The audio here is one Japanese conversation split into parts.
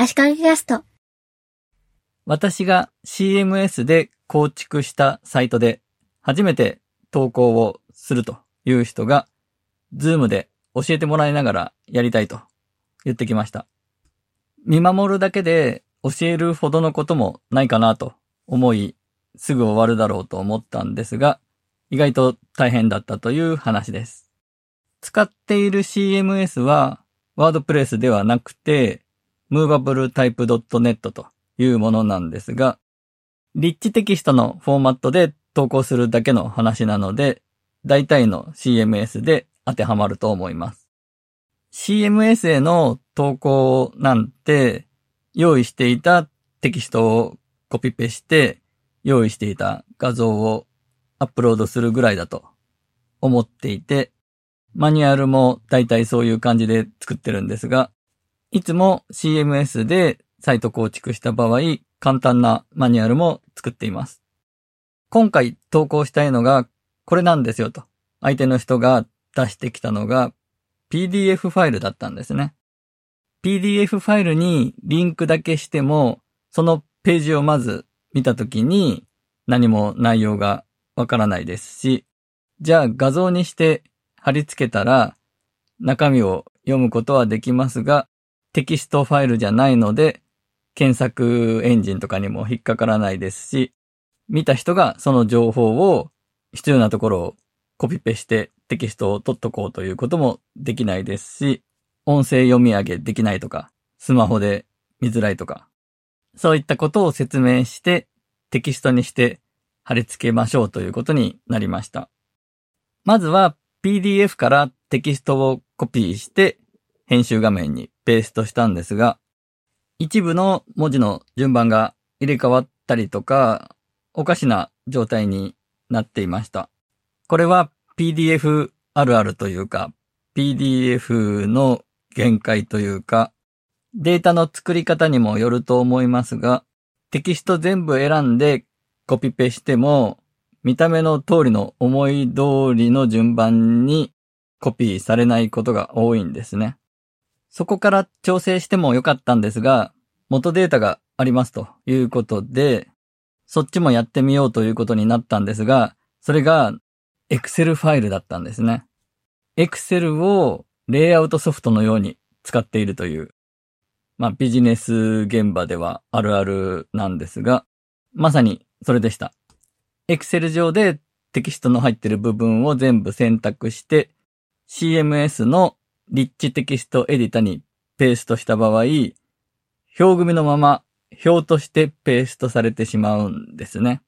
足利キャスト。私が CMS で構築したサイトで初めて投稿をするという人が、Zoom で教えてもらいながらやりたいと言ってきました。見守るだけで教えるほどのこともないかなと思い、すぐ終わるだろうと思ったんですが、意外と大変だったという話です。使っている CMS は、ワードプレスではなくて、movabletype.net というものなんですが、リッチテキストのフォーマットで投稿するだけの話なので、大体の CMS で当てはまると思います。CMS への投稿なんて、用意していたテキストをコピペして、用意していた画像をアップロードするぐらいだと思っていて、マニュアルも大体そういう感じで作ってるんですが、いつも CMS でサイト構築した場合、簡単なマニュアルも作っています。今回投稿したいのがこれなんですよと、相手の人が出してきたのが PDF ファイルだったんですね。PDF ファイルにリンクだけしても、そのページをまず見たときに何も内容がわからないですし、じゃあ画像にして貼り付けたら中身を読むことはできますが、テキストファイルじゃないので、検索エンジンとかにも引っかからないですし、見た人がその情報を必要なところをコピペしてテキストを取っとこうということもできないですし、音声読み上げできないとか、スマホで見づらいとか、そういったことを説明してテキストにして貼り付けましょうということになりました。まずは PDF からテキストをコピーして編集画面にペーストしたんですが、一部の文字の順番が入れ替わったりとか、おかしな状態になっていました。これは PDF あるあるというか、PDF の限界というか、データの作り方にもよると思いますが、テキスト全部選んでコピペしても、見た目の通りの思い通りの順番にコピーされないことが多いんですね。そこから調整してもよかったんですが、元データがありますということで、そっちもやってみようということになったんですが、それが Excel ファイルだったんですね。Excel をレイアウトソフトのように使っているという、まあビジネス現場ではあるあるなんですが、まさにそれでした。Excel 上でテキストの入っている部分を全部選択して、CMS のリッチテキストエディタにペーストした場合、表組のまま表としてペーストされてしまうんですね。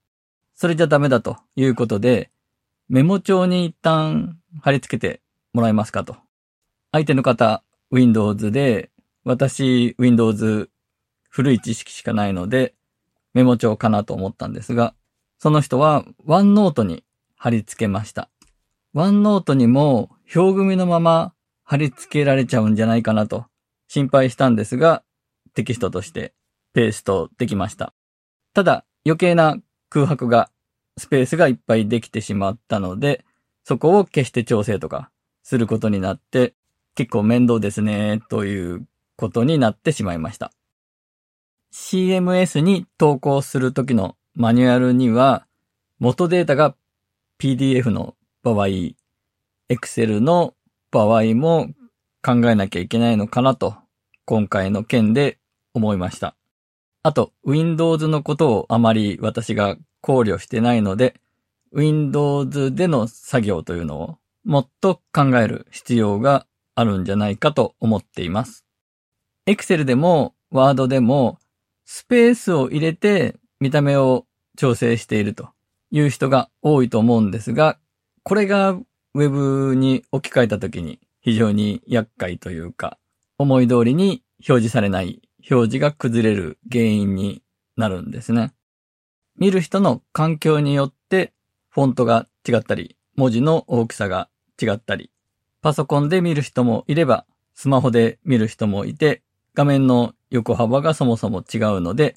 それじゃダメだということで、メモ帳に一旦貼り付けてもらえますかと。相手の方、Windows で、私、Windows 古い知識しかないので、メモ帳かなと思ったんですが、その人は OneNote に貼り付けました。OneNote にも表組のまま貼り付けられちゃうんじゃないかなと心配したんですが、テキストとしてペーストできました。ただ余計な空白が、スペースがいっぱいできてしまったので、そこを消して調整とかすることになって、結構面倒ですね、ということになってしまいました。CMS に投稿するときのマニュアルには、元データが PDF の場合、Excel の場合も考えなきゃいけないのかなと、今回の件で思いました。あと、Windows のことをあまり私が考慮してないので、Windows での作業というのをもっと考える必要があるんじゃないかと思っています。Excel でも Word でもスペースを入れて見た目を調整しているという人が多いと思うんですが、これが Web に置き換えたときに非常に厄介というか、思い通りに表示されない表示が崩れる原因になるんですね。見る人の環境によってフォントが違ったり、文字の大きさが違ったり、パソコンで見る人もいれば、スマホで見る人もいて、画面の横幅がそもそも違うので、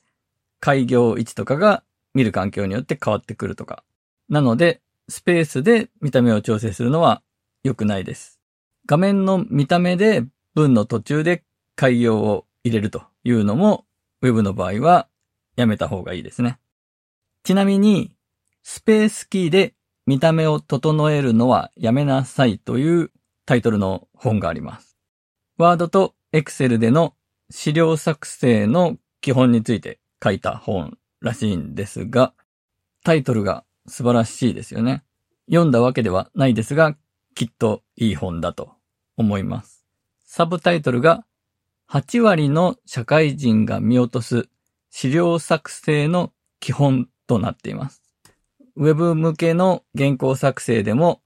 開業位置とかが見る環境によって変わってくるとか。なので、スペースで見た目を調整するのは良くないです。画面の見た目で文の途中で開業を入れるというのも Web の場合はやめた方がいいですね。ちなみに、スペースキーで見た目を整えるのはやめなさいというタイトルの本があります。ワードと Excel での資料作成の基本について書いた本らしいんですが、タイトルが素晴らしいですよね。読んだわけではないですが、きっといい本だと思います。サブタイトルが8割の社会人が見落とす資料作成の基本となっています。ウェブ向けの原稿作成でも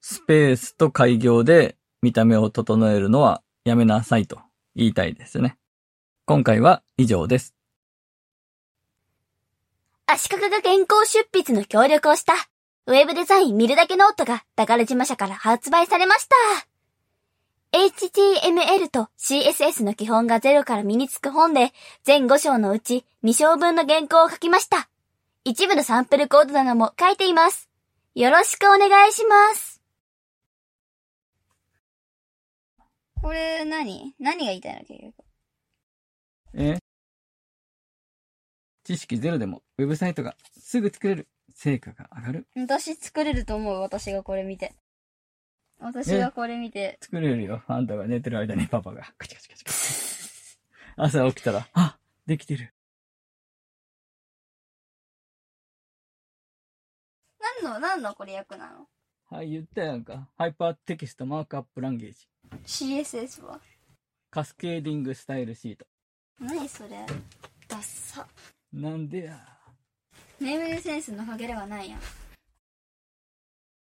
スペースと開業で見た目を整えるのはやめなさいと言いたいですね。今回は以上です。足利が原稿執筆の協力をしたウェブデザイン見るだけノートが宝島社から発売されました。HTML と CSS の基本がゼロから身につく本で、全5章のうち2章分の原稿を書きました。一部のサンプルコードなども書いています。よろしくお願いします。これ何？何が言いたいの？結局。知識ゼロでもウェブサイトがすぐ作れる。成果が上がる。私作れると思う、私がこれ見て。私がこれ見て。作れるよ。あんたが寝てる間にパパが。カチカチカチカチ。朝起きたら、あ、できてる。何の、何のこれ役なの？はい、言ったやんか。 Hyper Text Markup Language。CSS は？ Cascading Style Sheet。何それ？ダッサ。なんでや。ネームセンスのかけらはないやん。